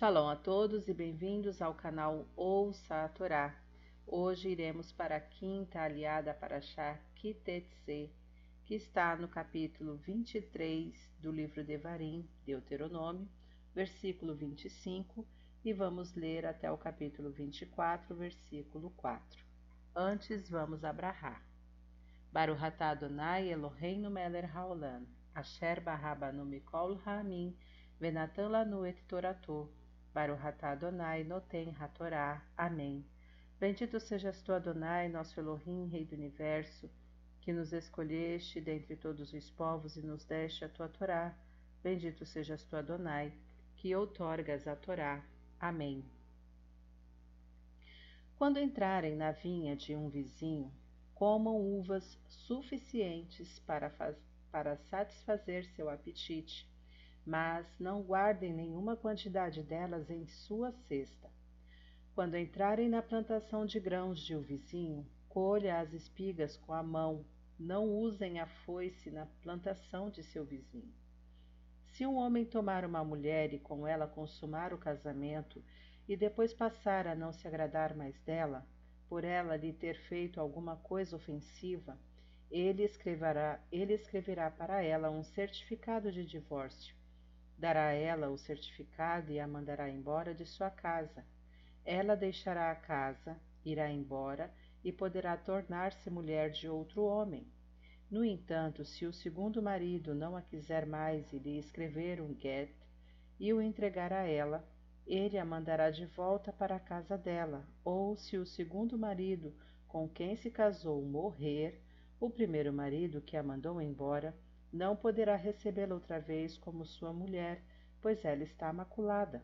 Shalom a todos e bem-vindos ao canal Ouça a Torá. Hoje iremos para a quinta aliada para Shah Kitetse, que está no capítulo 23 do livro de Varim, Deuteronômio, versículo 25, e vamos ler até o capítulo 24, versículo 4. Antes vamos abrahar. Baruch atah Adonai Eloheinu melech haolam, asher barabanu mikol ha'amin, venatan lanu et torato, Baruch Adonai Noten Hatorá. Amém. Bendito sejas tu, Adonai, nosso Elohim, Rei do Universo, que nos escolheste dentre todos os povos e nos deste a tua Torá. Bendito sejas tu, Adonai, que outorgas a Torá. Amém. Quando entrarem na vinha de um vizinho, comam uvas suficientes para, para satisfazer seu apetite mas não guardem nenhuma quantidade delas em sua cesta. Quando entrarem na plantação de grãos de um vizinho, colha as espigas com a mão, não usem a foice na plantação de seu vizinho. Se um homem tomar uma mulher e com ela consumar o casamento, e depois passar a não se agradar mais dela, por ela lhe ter feito alguma coisa ofensiva, ele escreverá, ele escreverá para ela um certificado de divórcio dará a ela o certificado e a mandará embora de sua casa. Ela deixará a casa, irá embora e poderá tornar-se mulher de outro homem. No entanto, se o segundo marido não a quiser mais e lhe escrever um get e o entregar a ela, ele a mandará de volta para a casa dela, ou se o segundo marido com quem se casou morrer, o primeiro marido que a mandou embora não poderá recebê-la outra vez como sua mulher, pois ela está maculada.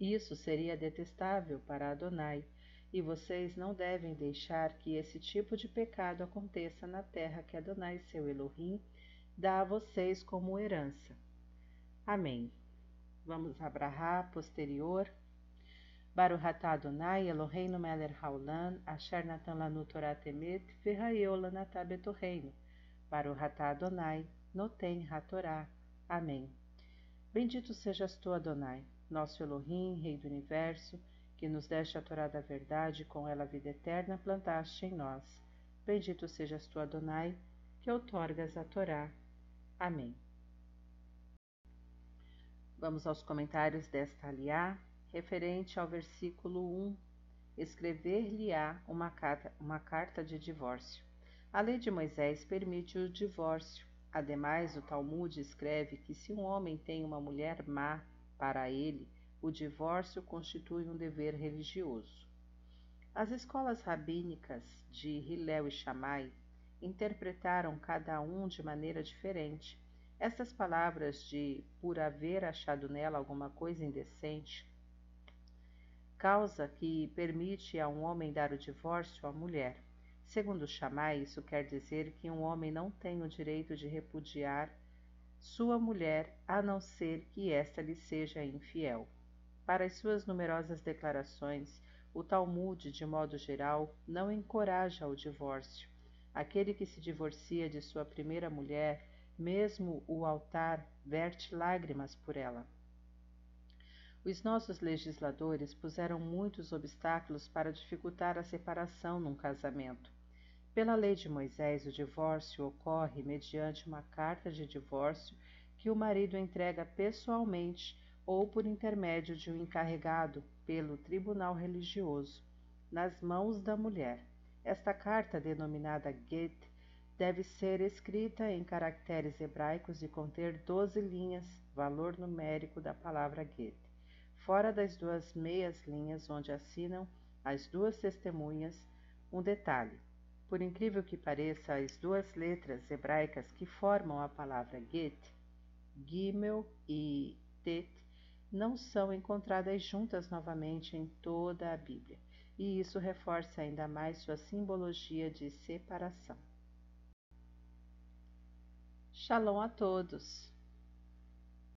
Isso seria detestável para Adonai, e vocês não devem deixar que esse tipo de pecado aconteça na terra que Adonai, seu Elohim, dá a vocês como herança. Amém. Vamos abrahar posterior. Baruch atah Adonai Eloheinu melech haolam, asher natan lanu Torah temet, v'hayeu lanatah betorreino. Baruch atah Adonai, Noten Hatorá. Amém. Bendito sejas tu, Adonai, nosso Elohim, Rei do Universo, que nos deste a Torá da verdade e com ela a vida eterna plantaste em nós. Bendito sejas tu, Adonai, que outorgas a Torá. Amém. Vamos aos comentários desta aliá, referente ao versículo 1. Escrever-lhe-á uma carta, uma carta de divórcio. A lei de Moisés permite o divórcio. Ademais, o Talmud escreve que se um homem tem uma mulher má para ele, o divórcio constitui um dever religioso. As escolas rabínicas de Hillel e Shammai interpretaram cada um de maneira diferente. Essas palavras de por haver achado nela alguma coisa indecente, causa que permite a um homem dar o divórcio à mulher. Segundo Shammai, isso quer dizer que um homem não tem o direito de repudiar sua mulher a não ser que esta lhe seja infiel. Para as suas numerosas declarações, o Talmud, de modo geral, não encoraja o divórcio. Aquele que se divorcia de sua primeira mulher, mesmo o altar, verte lágrimas por ela. Os nossos legisladores puseram muitos obstáculos para dificultar a separação num casamento. Pela lei de Moisés, o divórcio ocorre mediante uma carta de divórcio que o marido entrega pessoalmente ou por intermédio de um encarregado pelo tribunal religioso, nas mãos da mulher. Esta carta, denominada Get, deve ser escrita em caracteres hebraicos e conter doze linhas, valor numérico da palavra Get, fora das duas meias linhas onde assinam as duas testemunhas. Um detalhe: por incrível que pareça, as duas letras hebraicas que formam a palavra Get, Gimel e Tet, não são encontradas juntas novamente em toda a Bíblia, e isso reforça ainda mais sua simbologia de separação. Shalom a todos!